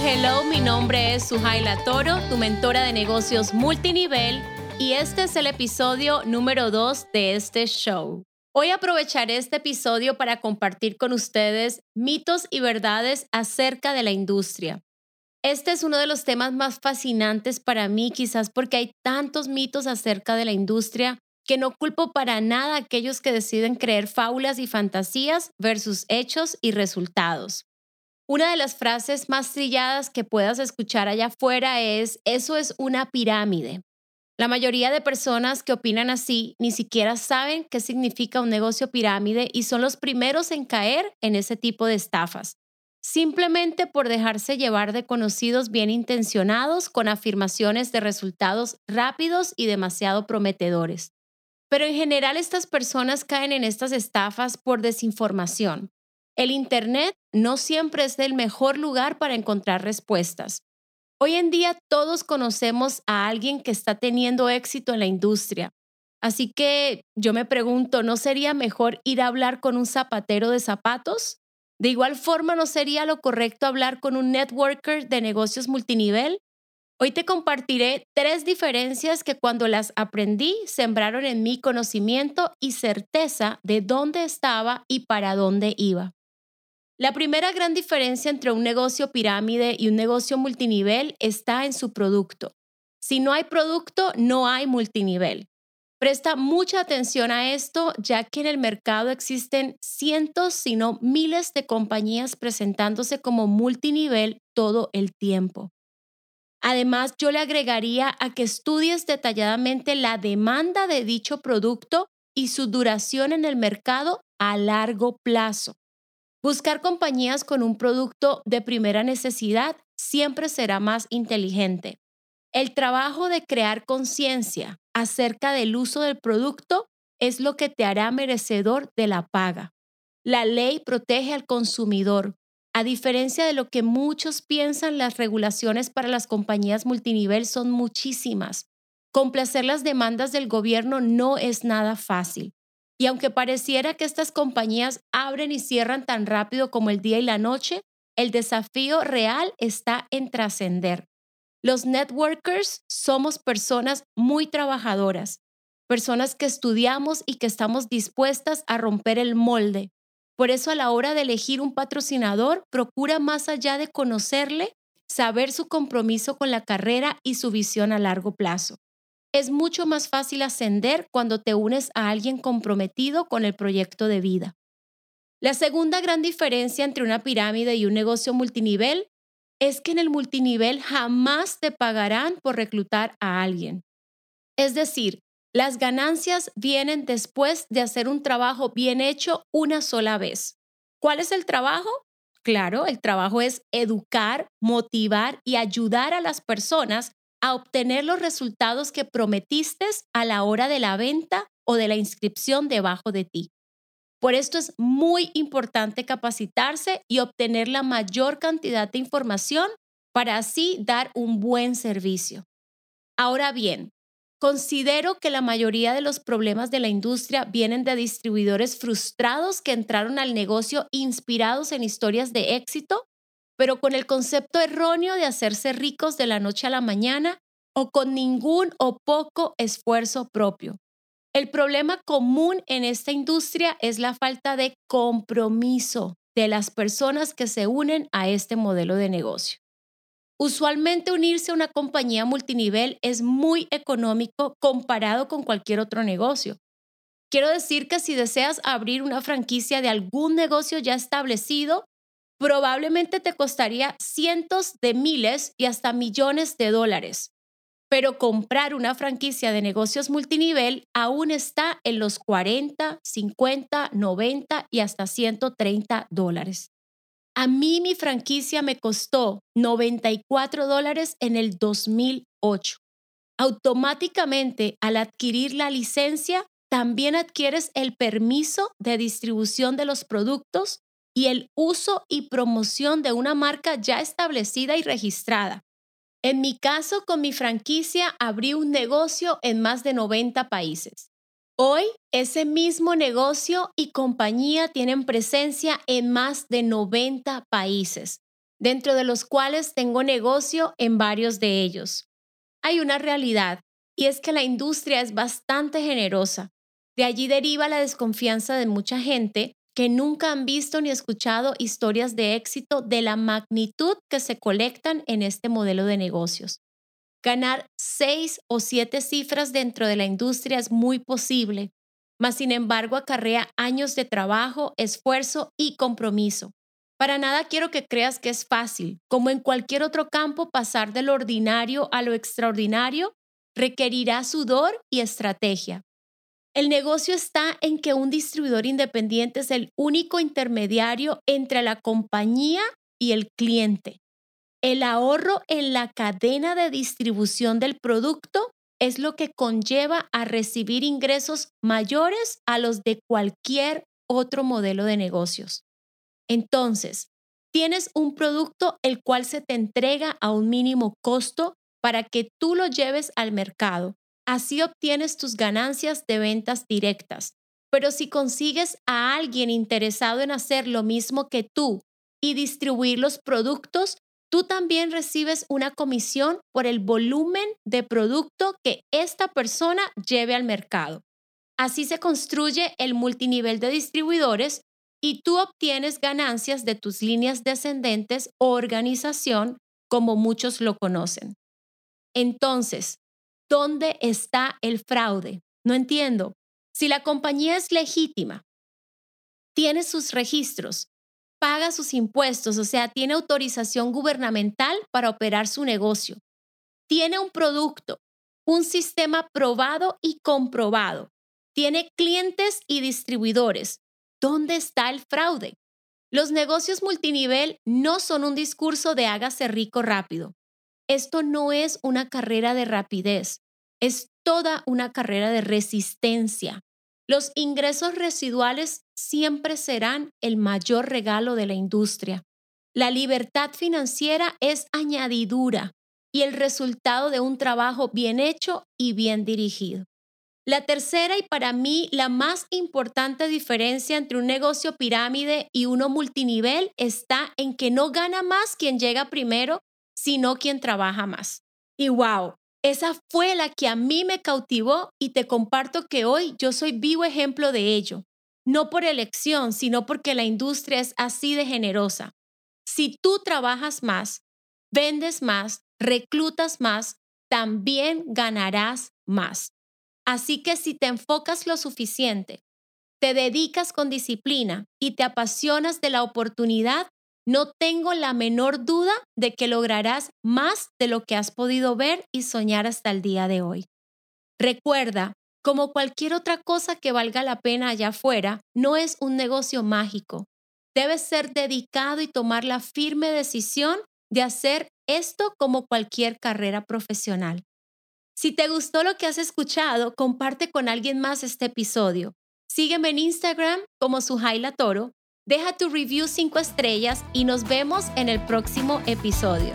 Hello, mi nombre es Suhaila Toro, tu mentora de negocios multinivel, y este es el episodio número 2 de este show. Hoy aprovecharé este episodio para compartir con ustedes mitos y verdades acerca de la industria. Este es uno de los temas más fascinantes para mí, quizás porque hay tantos mitos acerca de la industria que no culpo para nada a aquellos que deciden creer fábulas y fantasías versus hechos y resultados. Una de las frases más trilladas que puedas escuchar allá afuera es, eso es una pirámide. La mayoría de personas que opinan así ni siquiera saben qué significa un negocio pirámide y son los primeros en caer en ese tipo de estafas, simplemente por dejarse llevar de conocidos bien intencionados con afirmaciones de resultados rápidos y demasiado prometedores. Pero en general estas personas caen en estas estafas por desinformación. El Internet no siempre es el mejor lugar para encontrar respuestas. Hoy en día todos conocemos a alguien que está teniendo éxito en la industria. Así que yo me pregunto, ¿no sería mejor ir a hablar con un zapatero de zapatos? De igual forma, ¿no sería lo correcto hablar con un networker de negocios multinivel? Hoy te compartiré tres diferencias que cuando las aprendí sembraron en mí conocimiento y certeza de dónde estaba y para dónde iba. La primera gran diferencia entre un negocio pirámide y un negocio multinivel está en su producto. Si no hay producto, no hay multinivel. Presta mucha atención a esto, ya que en el mercado existen cientos, si no miles de compañías presentándose como multinivel todo el tiempo. Además, yo le agregaría a que estudies detalladamente la demanda de dicho producto y su duración en el mercado a largo plazo. Buscar compañías con un producto de primera necesidad siempre será más inteligente. El trabajo de crear conciencia acerca del uso del producto es lo que te hará merecedor de la paga. La ley protege al consumidor, a diferencia de lo que muchos piensan, las regulaciones para las compañías multinivel son muchísimas. Complacer las demandas del gobierno no es nada fácil. Y aunque pareciera que estas compañías abren y cierran tan rápido como el día y la noche, el desafío real está en trascender. Los networkers somos personas muy trabajadoras, personas que estudiamos y que estamos dispuestas a romper el molde, por eso a la hora de elegir un patrocinador, procura más allá de conocerle, saber su compromiso con la carrera y su visión a largo plazo. Es mucho más fácil ascender cuando te unes a alguien comprometido con el proyecto de vida. La segunda gran diferencia entre una pirámide y un negocio multinivel es que en el multinivel jamás te pagarán por reclutar a alguien. Es decir, las ganancias vienen después de hacer un trabajo bien hecho una sola vez. ¿Cuál es el trabajo? Claro, el trabajo es educar, motivar y ayudar a las personas a obtener los resultados que prometiste a la hora de la venta o de la inscripción debajo de ti. Por esto es muy importante capacitarse y obtener la mayor cantidad de información para así dar un buen servicio. Ahora bien, Considero que la mayoría de los problemas de la industria vienen de distribuidores frustrados que entraron al negocio inspirados en historias de éxito, pero con el concepto erróneo de hacerse ricos de la noche a la mañana o con ningún o poco esfuerzo propio. El problema común en esta industria es la falta de compromiso de las personas que se unen a este modelo de negocio. Usualmente unirse a una compañía multinivel es muy económico comparado con cualquier otro negocio. Quiero decir que si deseas abrir una franquicia de algún negocio ya establecido, probablemente te costaría cientos de miles y hasta millones de dólares. Pero comprar una franquicia de negocios multinivel aún está en los 40, 50, 90 y hasta 130 dólares. A mí mi franquicia me costó 94 dólares en el 2008. Automáticamente, al adquirir la licencia, también adquieres el permiso de distribución de los productos y el uso y promoción de una marca ya establecida y registrada. En mi caso, con mi franquicia, abrí un negocio en más de 90 países. Hoy, ese mismo negocio y compañía tienen presencia en más de 90 países. dentro de los cuales tengo negocio en varios de ellos. Hay una realidad, y es que la industria es bastante generosa. De allí deriva la desconfianza de mucha gente que nunca han visto ni escuchado historias de éxito de la magnitud que se colectan en este modelo de negocios. Ganar seis o siete cifras dentro de la industria es muy posible, mas sin embargo acarrea años de trabajo, esfuerzo y compromiso. Para nada quiero que creas que es fácil. Como en cualquier otro campo, pasar de lo ordinario a lo extraordinario requerirá sudor y estrategia. El negocio está en que un distribuidor independiente es el único intermediario entre la compañía y el cliente. El ahorro en la cadena de distribución del producto es lo que conlleva a recibir ingresos mayores a los de cualquier otro modelo de negocios. Entonces, tienes un producto el cual se te entrega a un mínimo costo para que tú lo lleves al mercado Así obtienes tus ganancias de ventas directas. Pero si consigues a alguien interesado en hacer lo mismo que tú y distribuir los productos, tú también recibes una comisión por el volumen de producto que esta persona lleve al mercado. Así se construye el multinivel de distribuidores y tú obtienes ganancias de tus líneas descendentes o organización, como muchos lo conocen. Entonces, ¿Dónde está el fraude? No entiendo. Si la compañía es legítima, tiene sus registros, paga sus impuestos, o sea, tiene autorización gubernamental para operar su negocio, tiene un producto, un sistema probado y comprobado, tiene clientes y distribuidores. ¿Dónde está el fraude? Los negocios multinivel no son un discurso de hágase rico rápido. Esto no es una carrera de rapidez, es toda una carrera de resistencia. Los ingresos residuales siempre serán el mayor regalo de la industria. La libertad financiera es añadidura y el resultado de un trabajo bien hecho y bien dirigido. La tercera y para mí la más importante diferencia entre un negocio pirámide y uno multinivel está en que no gana más quien llega primero, sino quien trabaja más. Y wow, esa fue la que a mí me cautivó y te comparto que hoy yo soy vivo ejemplo de ello, no por elección, sino porque la industria es así de generosa. Si tú trabajas más, vendes más, reclutas más, también ganarás más. Así que si te enfocas lo suficiente, te dedicas con disciplina y te apasionas de la oportunidad, no tengo la menor duda de que lograrás más de lo que has podido ver y soñar hasta el día de hoy. Recuerda, como cualquier otra cosa que valga la pena allá afuera, no es un negocio mágico. Debes ser dedicado y tomar la firme decisión de hacer esto como cualquier carrera profesional. Si te gustó lo que has escuchado, comparte con alguien más este episodio. Sígueme en Instagram como Suhaila Toro Deja tu review 5 estrellas y nos vemos en el próximo episodio.